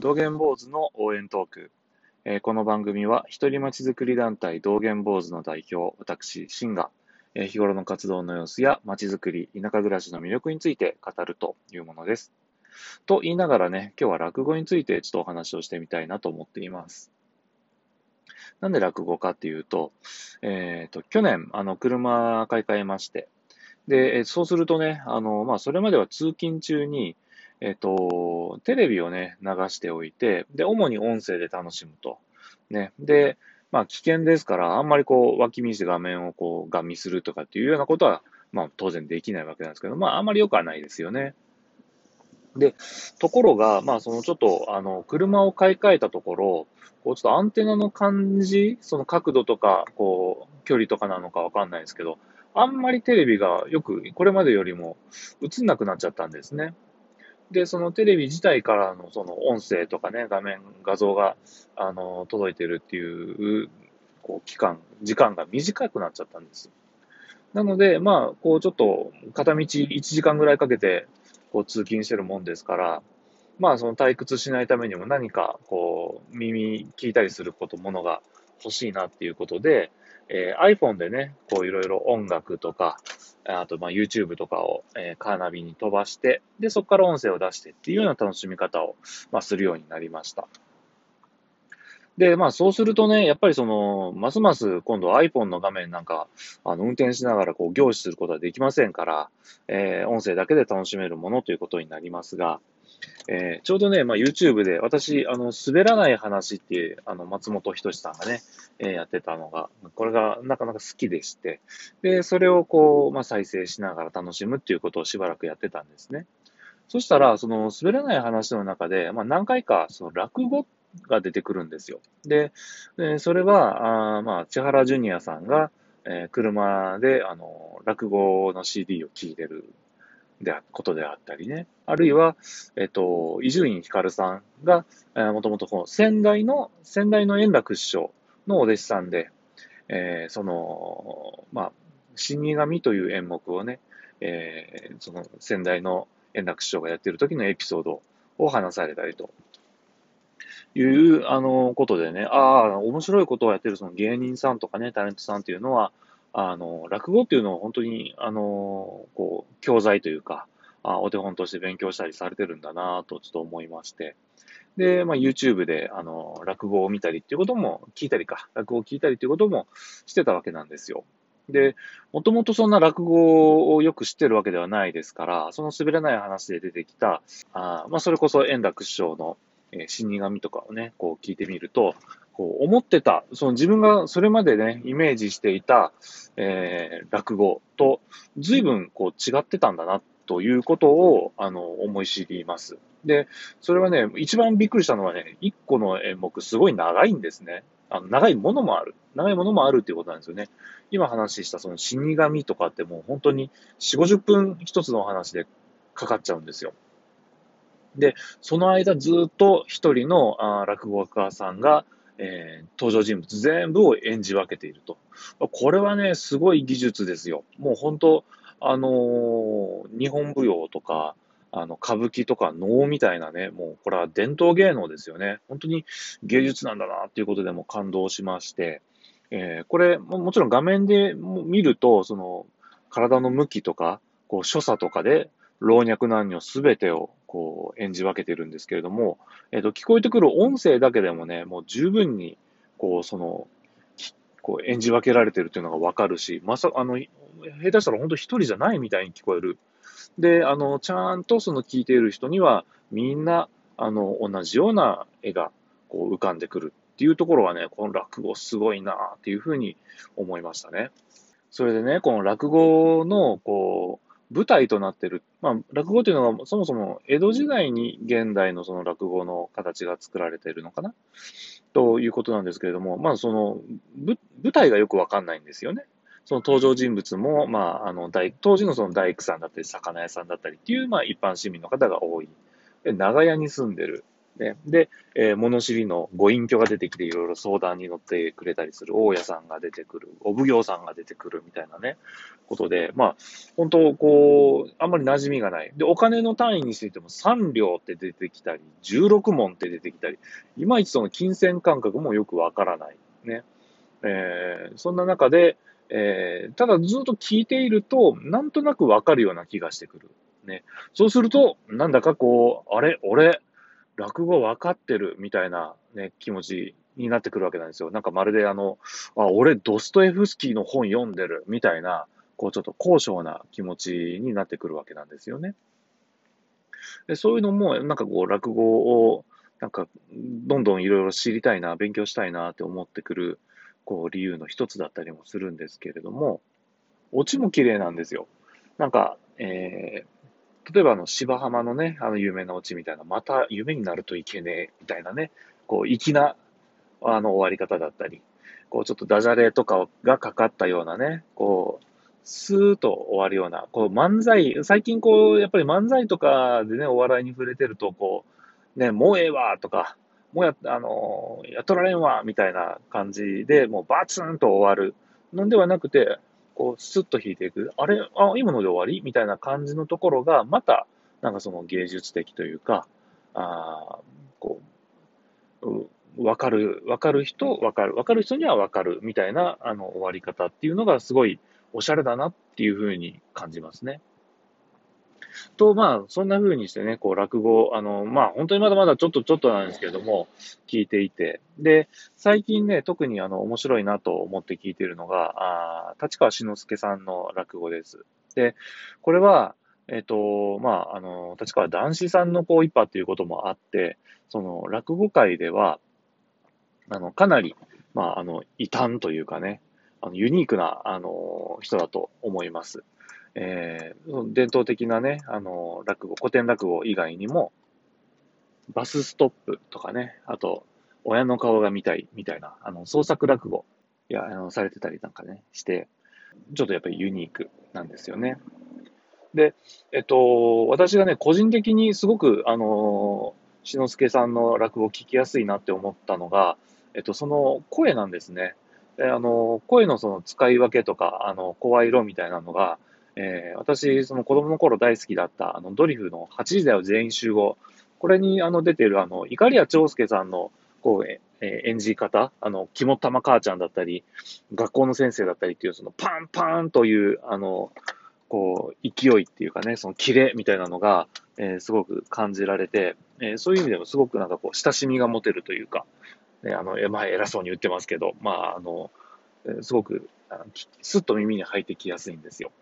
道元坊主の応援トーク。えーこの番組は、一人町づくり団体道元坊主の代表、私、シンが、えー日頃の活動の様子や町づくり、田舎暮らしの魅力について語るというものです。と言いながらね、今日は落語についてちょっとお話をしてみたいなと思っています。なんで落語かっていうと、えっ、と、去年、あの、車買い替えまして、で、そうするとね、あの、まあ、それまでは通勤中に、えっ、と、テレビをね、流しておいて、で、主に音声で楽しむと。ね。で、まあ、危険ですから、あんまりこう、脇見して画面をこう、ガン見するとかっていうようなことは、まあ、当然できないわけなんですけど、まあ、あんまり良くはないですよね。で、ところが、まあ、そのちょっと、あの、車を買い替えたところ、こう、ちょっとアンテナの感じ、その角度とか、こう、距離とかなのかわかんないですけど、あんまりテレビがよく、これまでよりも映んなくなっちゃったんですね。で、そのテレビ自体からのその音声とかね、画面、画像が、あの、届いてるっていう、こう、期間、時間が短くなっちゃったんです。なので、まあ、こう、ちょっと、片道1時間ぐらいかけて、こう、通勤してるもんですから、まあ、その退屈しないためにも何か、こう、耳聞いたりすること、ものが欲しいなっていうことで、えー iPhone でね、こう、いろいろ音楽とか、あと、まあ、YouTube とかを、えカーナビに飛ばして、で、そこから音声を出してっていうような楽しみ方を、まあ、するようになりました。で、まあ、そうするとね、やっぱりその、ますます今度 iPhone の画面なんか、あの、運転しながらこう、凝視することはできませんから、えー音声だけで楽しめるものということになりますが、えーちょうどね、まあ、YouTube で、私、あの、滑らない話っていう、あの、松本人志さんがね、えーやってたのが、これがなかなか好きでして、で、それをこう、まあ、再生しながら楽しむっていうことをしばらくやってたんですね。そしたら、その、滑らない話の中で、まあ、何回か、その、落語が出てくるんですよ。で、でそれは、あまあ、千原ジュニアさんが、えー車で、あの、落語の CD を聴いてるであことであったりね。あるいは、えっと、伊集院光さんが、えーもともとこの先代の、先代の円楽師匠のお弟子さんで、えーその、まあ、死神という演目をね、えーその先代の円楽師匠がやってる時のエピソードを話されたりという、あの、ことでね、ああ、面白いことをやってるその芸人さんとかね、タレントさんっていうのは、あの、落語っていうのを本当に、あの、こう、教材というか、あお手本として勉強したりされてるんだなとちょっと思いまして。で、まあ、YouTube で、あの、落語を見たりっていうことも、聞いたりか、落語を聞いたりっていうこともしてたわけなんですよ。で、もともとそんな落語をよく知ってるわけではないですから、その滑らない話で出てきた、あまあ、それこそ円楽師匠の、えー死神とかをね、こう聞いてみると、こう思ってた、その自分がそれまでね、イメージしていた、えー落語と随分こう違ってたんだなということを、あの、思い知ります。で、それはね、一番びっくりしたのはね、一個の演目すごい長いんですね。あの長いものもある。長いものもあるっていうことなんですよね。今話したその死神とかってもう本当に4、50分一つの話でかかっちゃうんですよ。で、その間ずっと一人のあ落語家さんが、えー登場人物全部を演じ分けていると。これはね、すごい技術ですよ。もう本当、あのー日本舞踊とか、あの、歌舞伎とか能みたいなね、もうこれは伝統芸能ですよね。本当に芸術なんだなっていうことでも感動しまして、えーこれも、もちろん画面で見ると、その、体の向きとか、こう、所作とかで、老若男女すべてを、こう、演じ分けてるんですけれども、えっ、と、聞こえてくる音声だけでもね、もう十分に、こう、その、こう、演じ分けられてるっていうのがわかるし、まさ、あの、下手したら本当一人じゃないみたいに聞こえる。で、あの、ちゃんとその聞いている人には、みんな、あの、同じような絵が、こう、浮かんでくるっていうところはね、この落語すごいなっていうふうに思いましたね。それでね、この落語の、こう、舞台となってる、まあ、落語というのが、そもそも江戸時代に現代のその落語の形が作られているのかな？ということなんですけれども、まあ、その、舞台がよくわかんないんですよね。その登場人物も、まあ、あの、大、当時のその大工さんだったり、魚屋さんだったりっていう、まあ、一般市民の方が多い。で、長屋に住んでる。ね、で、えー、物知りのご隠居が出てきていろいろ相談に乗ってくれたりする大家さんが出てくる、お奉行さんが出てくるみたいなね、ことで、まあ、本当、こう、あんまり馴染みがない。で、お金の単位についても3両って出てきたり、16問って出てきたり、いまいちその金銭感覚もよくわからない。ね。えー、そんな中で、えー、ただずっと聞いていると、なんとなくわかるような気がしてくる。ね。そうすると、なんだかこう、あれ、俺、落語分かってるみたいな、ね、気持ちになってくるわけなんですよ。なんかまるであの、あ、俺ドストエフスキーの本読んでるみたいな、こうちょっと高尚な気持ちになってくるわけなんですよね。でそういうのも、なんかこう落語を、なんかどんどんいろいろ知りたいな、勉強したいなって思ってくる、こう理由の一つだったりもするんですけれども、オチも綺麗なんですよ。なんか、えー、例えばあの芝浜のね、あの有名なオチみたいな、また夢になるといけねえ、みたいなね、こう、粋な、あの終わり方だったり、こう、ちょっとダジャレとかがかかったようなね、こう、スーッと終わるような、こう、漫才、最近こう、やっぱり漫才とかでね、お笑いに触れてると、こう、ね、もうええわとか、もうや、あの、やっとられんわみたいな感じで、もうバツンと終わるのではなくて、こう、スッと弾いていく、あれ、あ、今ので終わり？みたいな感じのところが、また、なんかその芸術的というか、あこう、わかる、わかる人、わかる、わかる人にはわかるみたいな、あの、終わり方っていうのがすごいおしゃれだなっていうふうに感じますね。と、まあ、そんな風にしてね、こう、落語、あの、まあ、本当にまだまだちょっとちょっとなんですけれども、聞いていて、で、最近ね、特にあの、面白いなと思って聞いているのが、あ立川志の輔さんの落語です。で、これは、えっ、と、まあ、あの、立川男子さんのこう、一派っていうこともあって、その、落語界では、あの、かなり、まあ、あの、異端というかね、あのユニークな、あの、人だと思います。えー、伝統的なね、あの、落語、古典落語以外にも、バスストップとかね、あと、親の顔が見たいみたいな、あの、創作落語、いや、あの、されてたりなんかね、して、ちょっとやっぱりユニークなんですよね。で、えっと、私がね、個人的にすごく、あの、志の輔さんの落語を聞きやすいなって思ったのが、えっと、その声なんですね。であの、声のその使い分けとか、あの、声色みたいなのが、えー、私、その子供の頃大好きだった、あの、ドリフの8時だよ全員集合。これに、あの、出てる、あの、怒りや長介さんの、こう、えー、演じ方、あの、肝玉母ちゃんだったり、学校の先生だったりっていう、その、パンパンという、あの、こう、勢いっていうかね、その、キレみたいなのが、えー、すごく感じられて、えー、そういう意味でもすごくなんかこう、親しみが持てるというか、ね、あの、まあ、偉そうに言ってますけど、まあ、あの、すごく、すっと耳に入ってきやすいんですよ。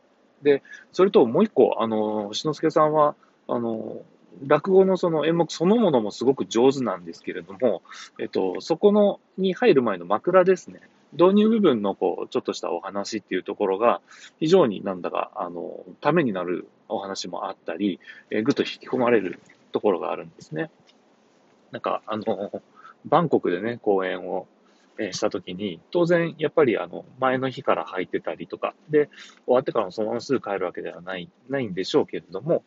で、それともう一個、あの、志の輔さんは、あの、落語のその演目そのものもすごく上手なんですけれども、えっと、そこの、に入る前の枕ですね。導入部分のこう、ちょっとしたお話っていうところが、非常になんだか、あの、ためになるお話もあったり、えぐっと引き込まれるところがあるんですね。なんか、あの、バンコクでね、公演をしたときに、当然、やっぱりあの、前の日から入ってたりとか、で、終わってからもそのまますぐ帰るわけではない、ないんでしょうけれども、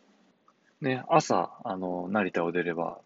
ね、朝、あの、成田を出れば、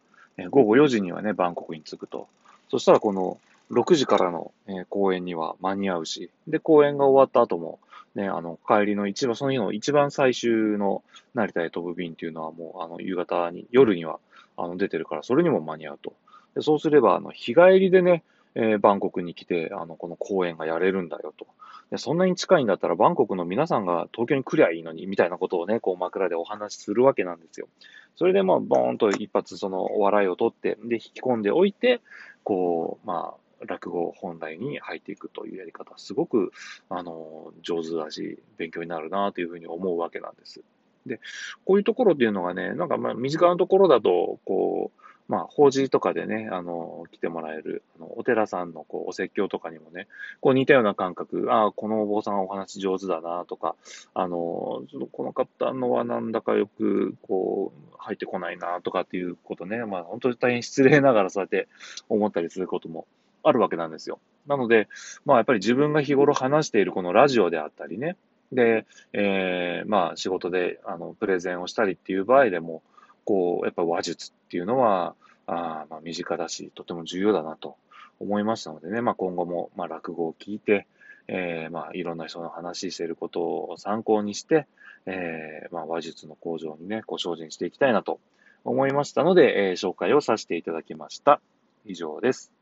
午後4時にはね、バンコクに着くと。そしたらこの、6時からの、え公演には間に合うし、で、公演が終わった後も、ね、あの、帰りの一番、その日の一番最終の成田へ飛ぶ便っていうのはもう、あの、夕方に、夜には、あの、出てるから、それにも間に合うと。でそうすれば、あの、日帰りでね、えー、バンコクに来て、あの、この公演がやれるんだよと。でそんなに近いんだったら、バンコクの皆さんが東京に来りゃいいのに、みたいなことをね、こう枕でお話しするわけなんですよ。それで、まあ、ボーンと一発そのお笑いを取って、で、引き込んでおいて、こう、まあ、落語本来に入っていくというやり方、すごく、あの、上手だし、勉強になるなというふうに思うわけなんです。で、こういうところっていうのがね、なんかまあ身近なところだと、こう、まあ、法事とかでね、あの、来てもらえる、あの、お寺さんの、こう、お説教とかにもね、こう似たような感覚、ああ、このお坊さんお話上手だな、とか、あの、この方のはなんだかよく、こう、入ってこないな、とかっていうことね、まあ、本当に大変失礼ながらそうやって思ったりすることもあるわけなんですよ。なので、まあ、やっぱり自分が日頃話しているこのラジオであったりね、で、えー、まあ、仕事で、あの、プレゼンをしたりっていう場合でも、こう、やっぱ話術っていうのは、あまあ、身近だし、とても重要だなと思いましたのでね、まあ、今後も、まあ、落語を聞いて、えー、まあ、いろんな人の話していることを参考にして、えー、まあ、話術の向上にね、こう精進していきたいなと思いましたので、えー、紹介をさせていただきました。以上です。